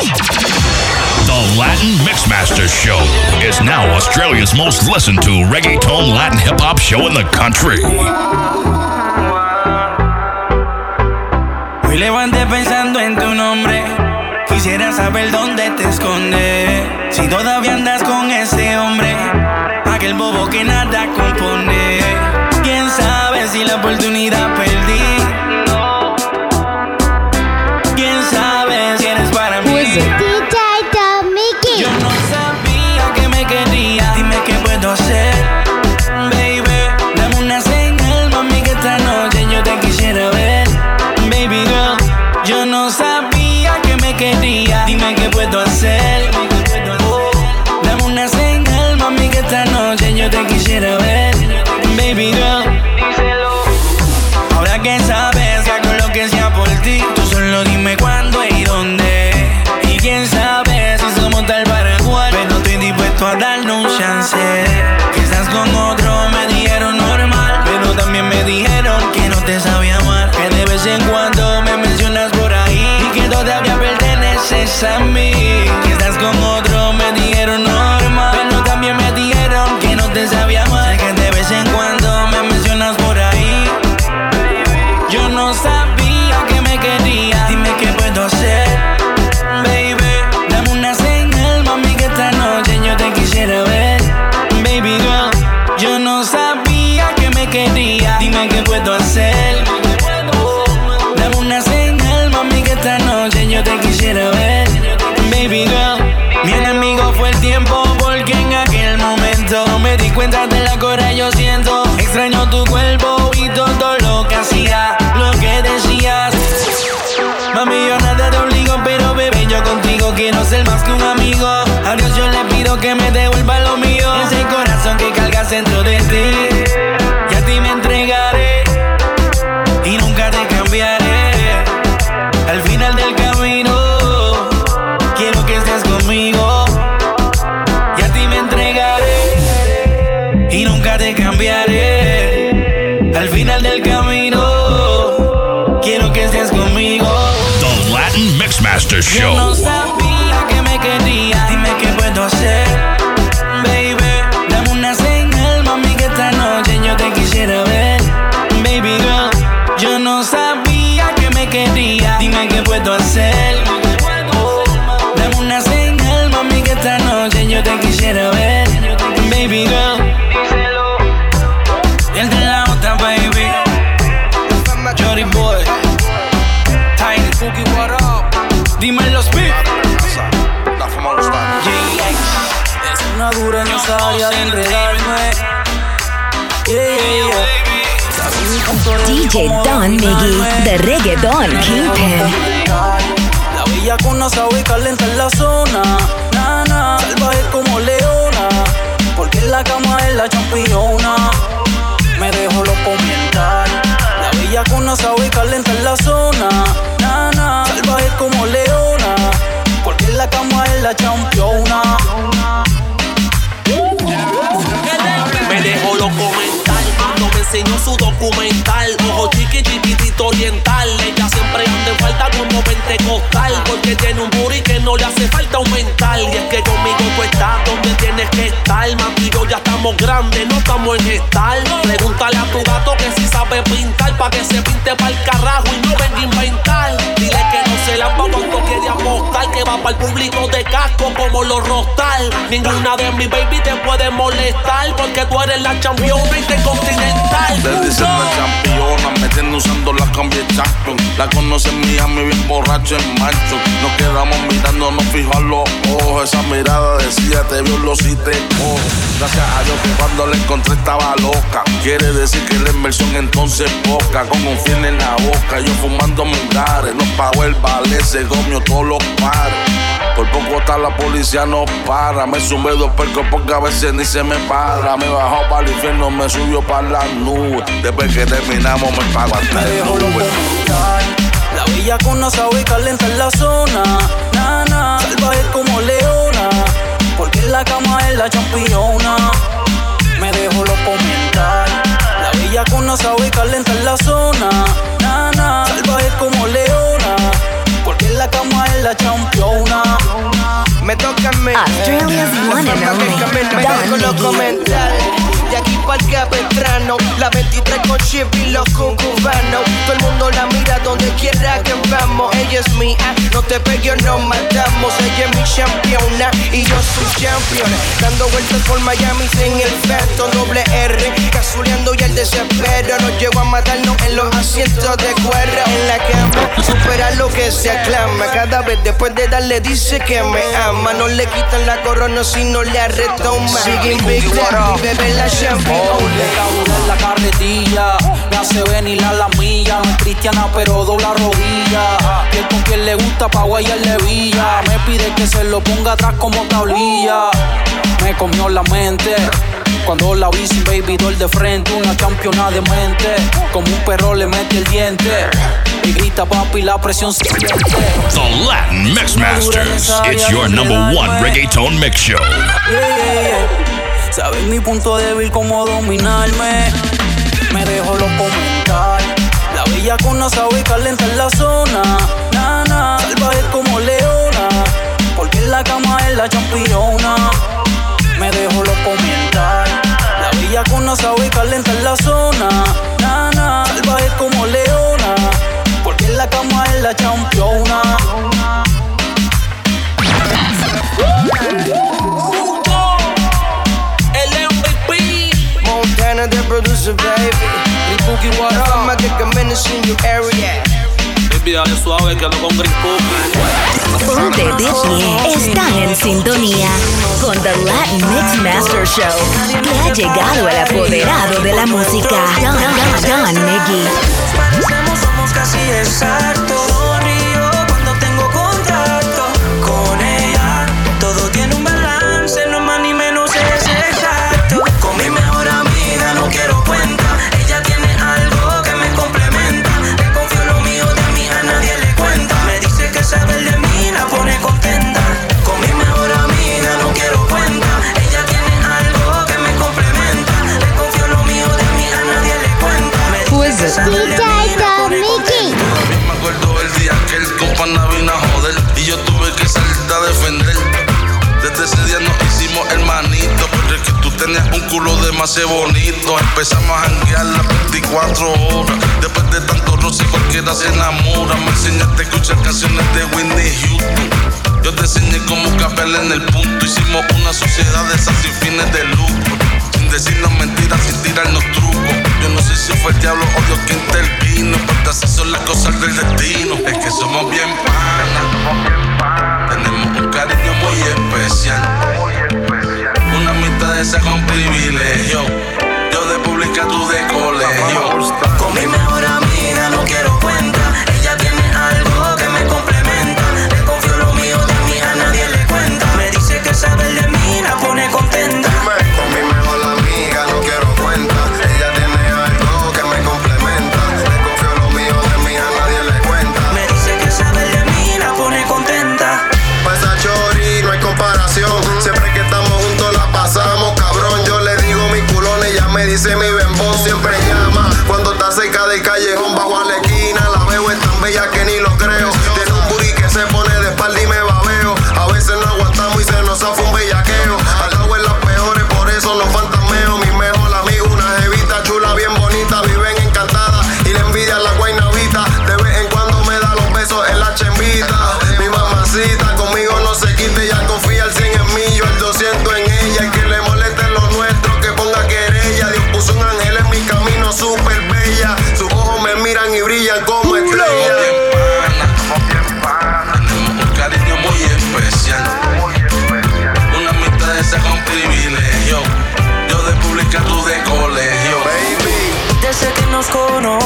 The Latin Mixmaster Show is now Australia's most listened to reggaeton Latin hip hop show in the country. Hoy levanté pensando en tu nombre. Quisiera saber dónde te escondes. Si todavía andas con ese hombre, aquel bobo que nada compone. Quién sabe si la oportunidad quiero ser más que un amigo. A Dios yo le pido que me devuelva lo mío. Ese corazón que cargas dentro de ti. Y a ti me entregaré y nunca te cambiaré. Al final del camino, quiero que estés conmigo. Y a ti me entregaré y nunca te cambiaré. Al final del camino, quiero que estés conmigo. The Latin Mixmaster Show. DJ Don Miggy, the reggaeton kingpin. La bella con no sabe calienta en la zona. Nana, salvaje como leona. Porque en la cama es la championa. Me dejo loco mental. La bella con no sabe calienta en la zona. Nana, salvaje como leona. Porque en la cama es la championa. Me dejó loco mental enseñó su documental. Ojo chiqui, chiquitito oriental. Ella siempre anda en falta como pentecostal. Porque tiene un booty que no le hace falta aumentar. Y es que conmigo tú estás donde tienes que estar. Mami yo ya estamos grandes, no estamos en gestal. Pregúntale a tu gato que si sabe pintar. Pa' que se pinte pa'l carajo y no venga a inventar. Va para el público de casco como los rostal. Ninguna de mis baby te puede molestar. Porque tú eres la campeona intercontinental. Le dicen la campeona, me tiene usando la cambia champion. La conoce en Miami, bien borracho en macho. Nos quedamos mirando, nos fijo a los ojos. Esa mirada decía, te vio los y te cojo. Gracias a Dios que cuando la encontré estaba loca. Quiere decir que la inversión entonces poca. Con un fin en la boca, yo fumando mungares. No pago el ballet, se comió todos los pares. Por poco está la policía no para. Me sumé dos percos porque a veces ni se me para. Me bajó para el infierno, me subió para la nube. Después que terminamos me pago hasta el nube. La bella con sabe calienta en la zona. Nana, salvaje como leona. Porque en la cama es la championa. Me dejo loco mental. La bella con sabe calienta en la zona. Nana, salvaje como leona. Porque en la cama la la championa. Me toca a mí. Australia's one and only Don El capestrano, la 23 con chip y los cucubanos. Todo el mundo la mira donde quiera que vamos. Ella es mía, no te pegues, nos matamos. Ella es mi campeona y yo soy champion. Dando vueltas por Miami sin el feto, doble R. Casuleando y el desespero nos llevó a matarnos en los asientos de cuero. En la cama, supera lo que se aclama. Cada vez después de darle dice que me ama. No le quitan la corona si no le retoma. Sigue invicta, bebé la Oh, le en la carretilla, me hace venir a la milla. No es cristiana, pero dobla rodilla. Y el con quien le gusta pa' guayarle villa. Me pide que se lo ponga atrás como tablilla. Me comió la mente. Cuando la vi sin baby doll de frente, una campeona de mente. Como un perro le mete el diente. Y grita papi, la presión se siente. The Latin Mix Masters. It's your number one reggaeton mix show. Yeah, yeah, yeah. Sabes mi punto débil, cómo dominarme. Me dejo los comentar. La bella con no sabe calentar la zona. Nana, salvaje como leona. Porque en la cama es la championa. Me dejo los comentar. La bella con no sabe calentar la zona. Nana, salvaje como leona. Porque en la cama es la championa. Baby. El Cookie Water, I'm get commitments in your area. Baby, dale suave que ando con Green Cookie. Ponte de pie. Están en sintonía con The Latin Mix Master Show. Que ha llegado el apoderado de la música. Don, Don, Don Miggy. parecemos, somos casi exactos. Bonito. Empezamos a janguear las 24 horas. Después de tanto roce, cualquiera se enamora. Me enseñaste a escuchar canciones de Whitney Houston. Yo te enseñé cómo capear en el punto. Hicimos una sociedad de esas sin fines de lucro. Sin decirnos mentiras,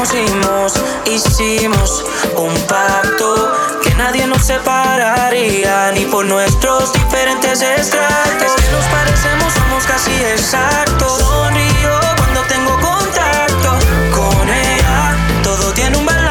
conocimos, hicimos un pacto que nadie nos separaría, ni por nuestros diferentes estratos. Es que nos parecemos, somos casi exactos. Sonrío cuando tengo contacto con ella. Todo tiene un balance,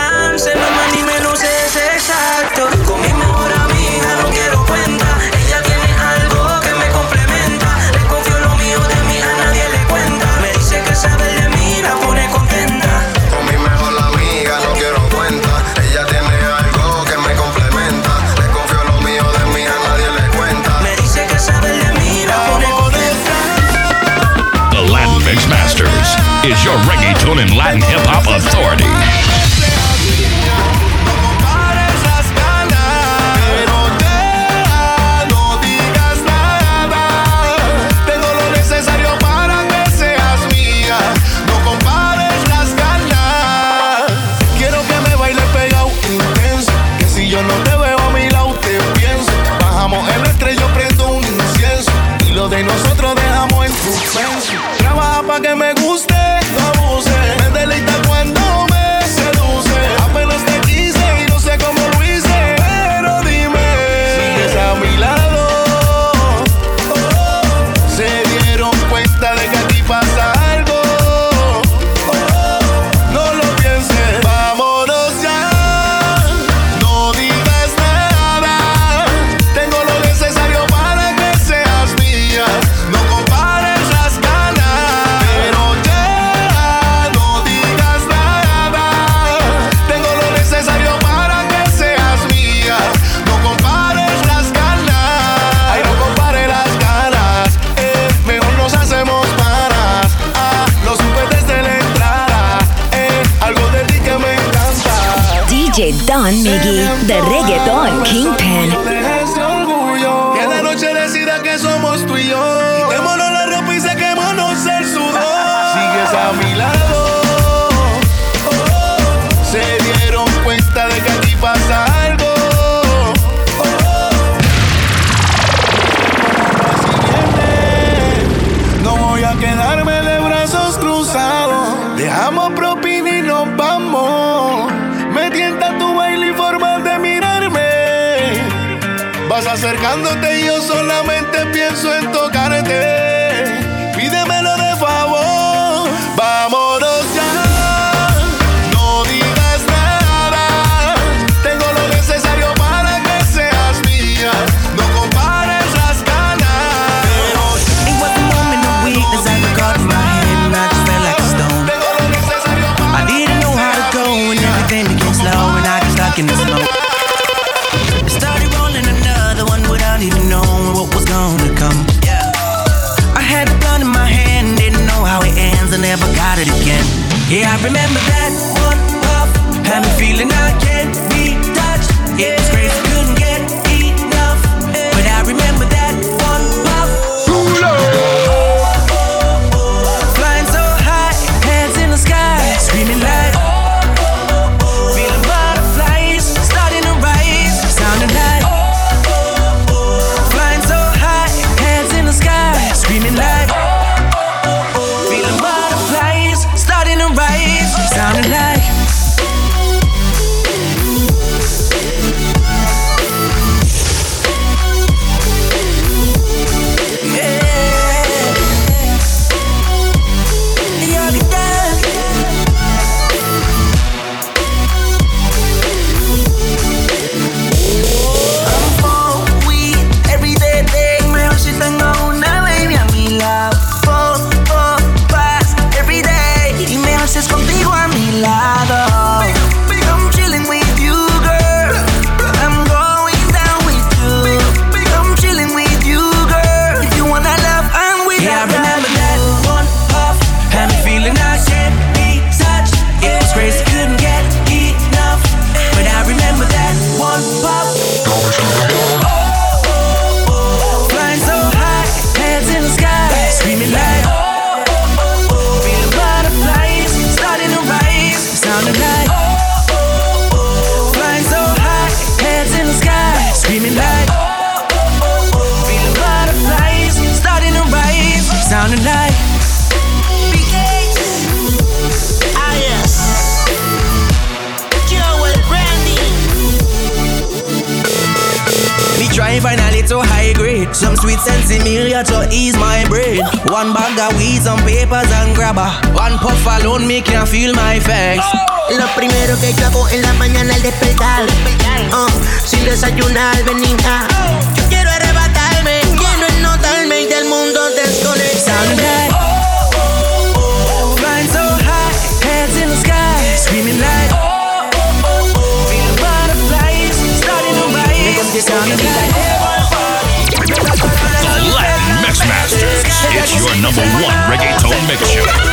Trabaja pa' que me guste, DJ Don Miggy, acercándote yo solamente pienso en tocarte. Pídemelo de favor. Vámonos ya. No digas nada. Tengo lo necesario para que seas mía. No compares las ganas. It was a moment of weakness I got in my head and I just felt like a stone. tengo lo necesario para I didn't know how to go and everything became slow and I got stuck in the smoke. Even knowing what was gonna come. I had a gun in my hand, didn't know how it ends, I never got it again. Yeah, I remember that one puff, had me feeling I can't be touched. It was crazy, a little high grade, some sweet sensimilia to ease my brain. One bag of weed, some papers and grabber. One puff alone, me can feel my face. Lo primero que yo hago en la mañana al despertar, oh, sin desayunar, venía. Yo quiero arrebatarme, quiero es notarme y del mundo desconectar. Sounding like. In the sky, screaming like. Feeling butterflies, starting to rise, sounding like. Number one reggaeton mix show.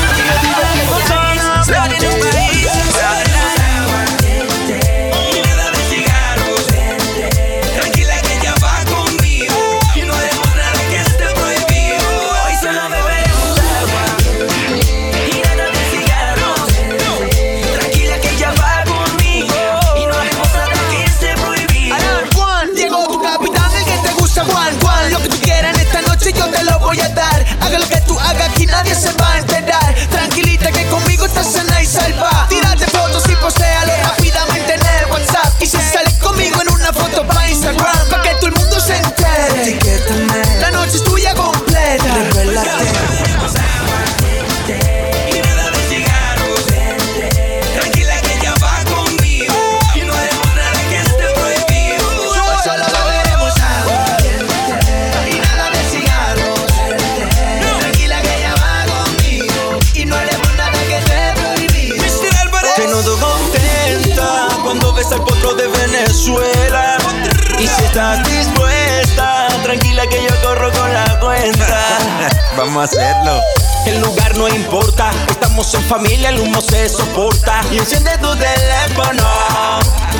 estamos en familia, el humo se soporta. Y enciende tu teléfono,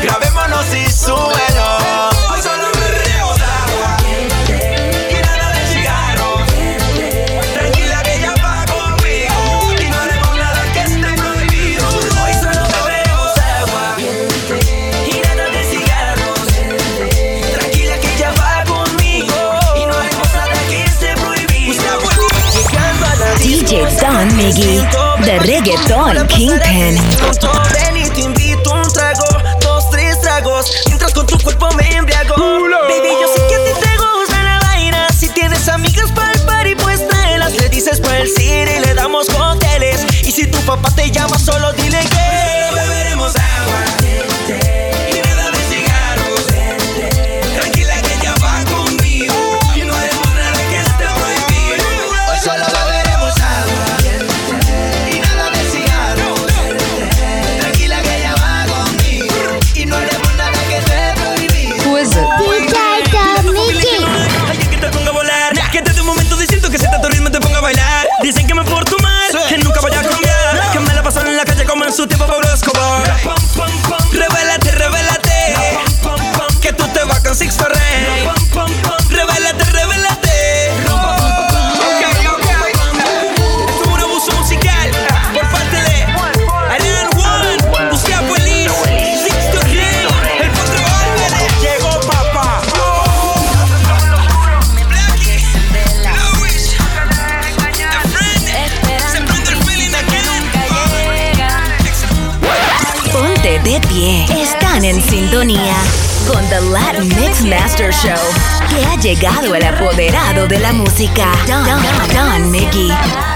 grabémonos y súbelo. Hoy solo me río agua y nada de cigarro. Tranquila que ella va conmigo y no haremos nada que esté prohibido. Hoy solo me río agua y nada de cigarros. Tranquila que ella va conmigo y no haremos nada que esté prohibido. DJ Don Miggy. The Reggaeton Kingpin. de la música. Don, Don, Don, Don Mickey.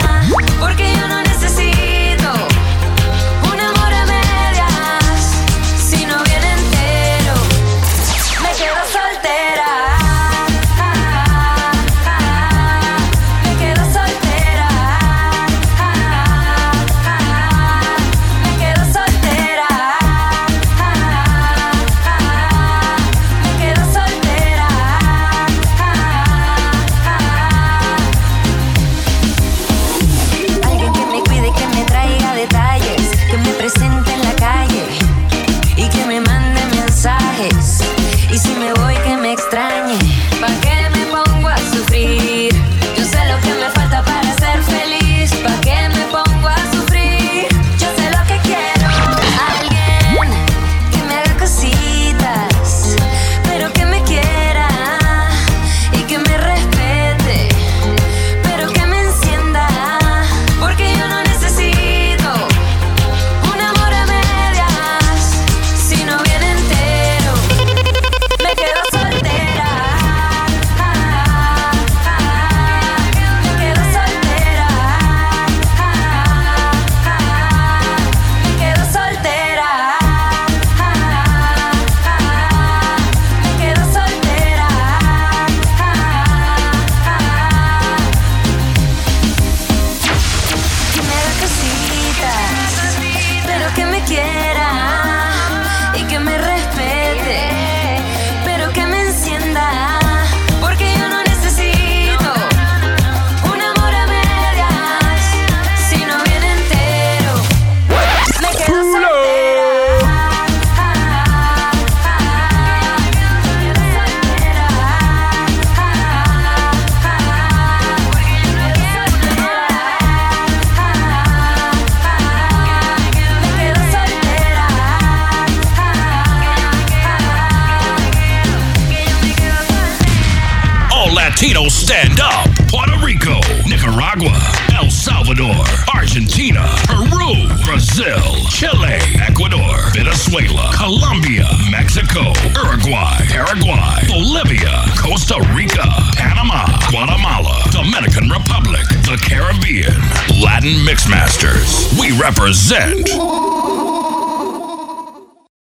Stand up. Puerto Rico, Nicaragua, El Salvador, Argentina, Peru, Brazil, Chile, Ecuador, Venezuela, Colombia, Mexico, Uruguay, Paraguay, Bolivia, Costa Rica, Panama, Guatemala, Dominican Republic, the Caribbean, Latin Mixmasters. We represent